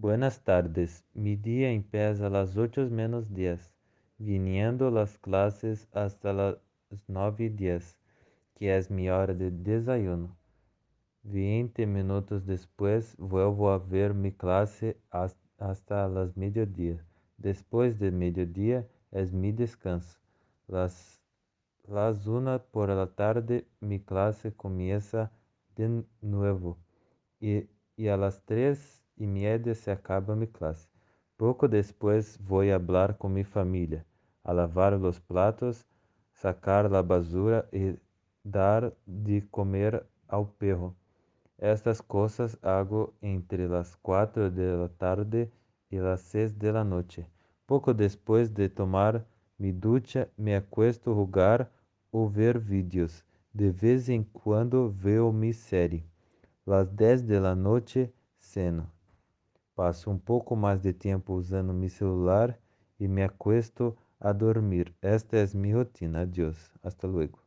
Buenas tardes. Mi día empieza a las 8 menos 10, viniendo las clases hasta las 9 y 10, que es mi hora de desayuno. 20 minutos después vuelvo a ver mi clase hasta las mediodía. Después de mediodía es mi descanso. Las, las 1 por la tarde mi clase comienza de nuevo y, y a las 3 e miedo se acaba mi classe pouco depois vou a hablar com minha família a lavar os platos, sacar la basura e dar de comer ao perro. Estas coisas hago entre las quatro de la tarde e las seis de la noche. depois de tomar mi ducha, me acuesto a jugar ou ver vídeos. De vez em quando veo mi série Las dez de la noche, ceno. Passo um pouco mais de tempo usando meu celular e me acuesto a dormir. Esta é minha rotina. Adiós. Hasta luego.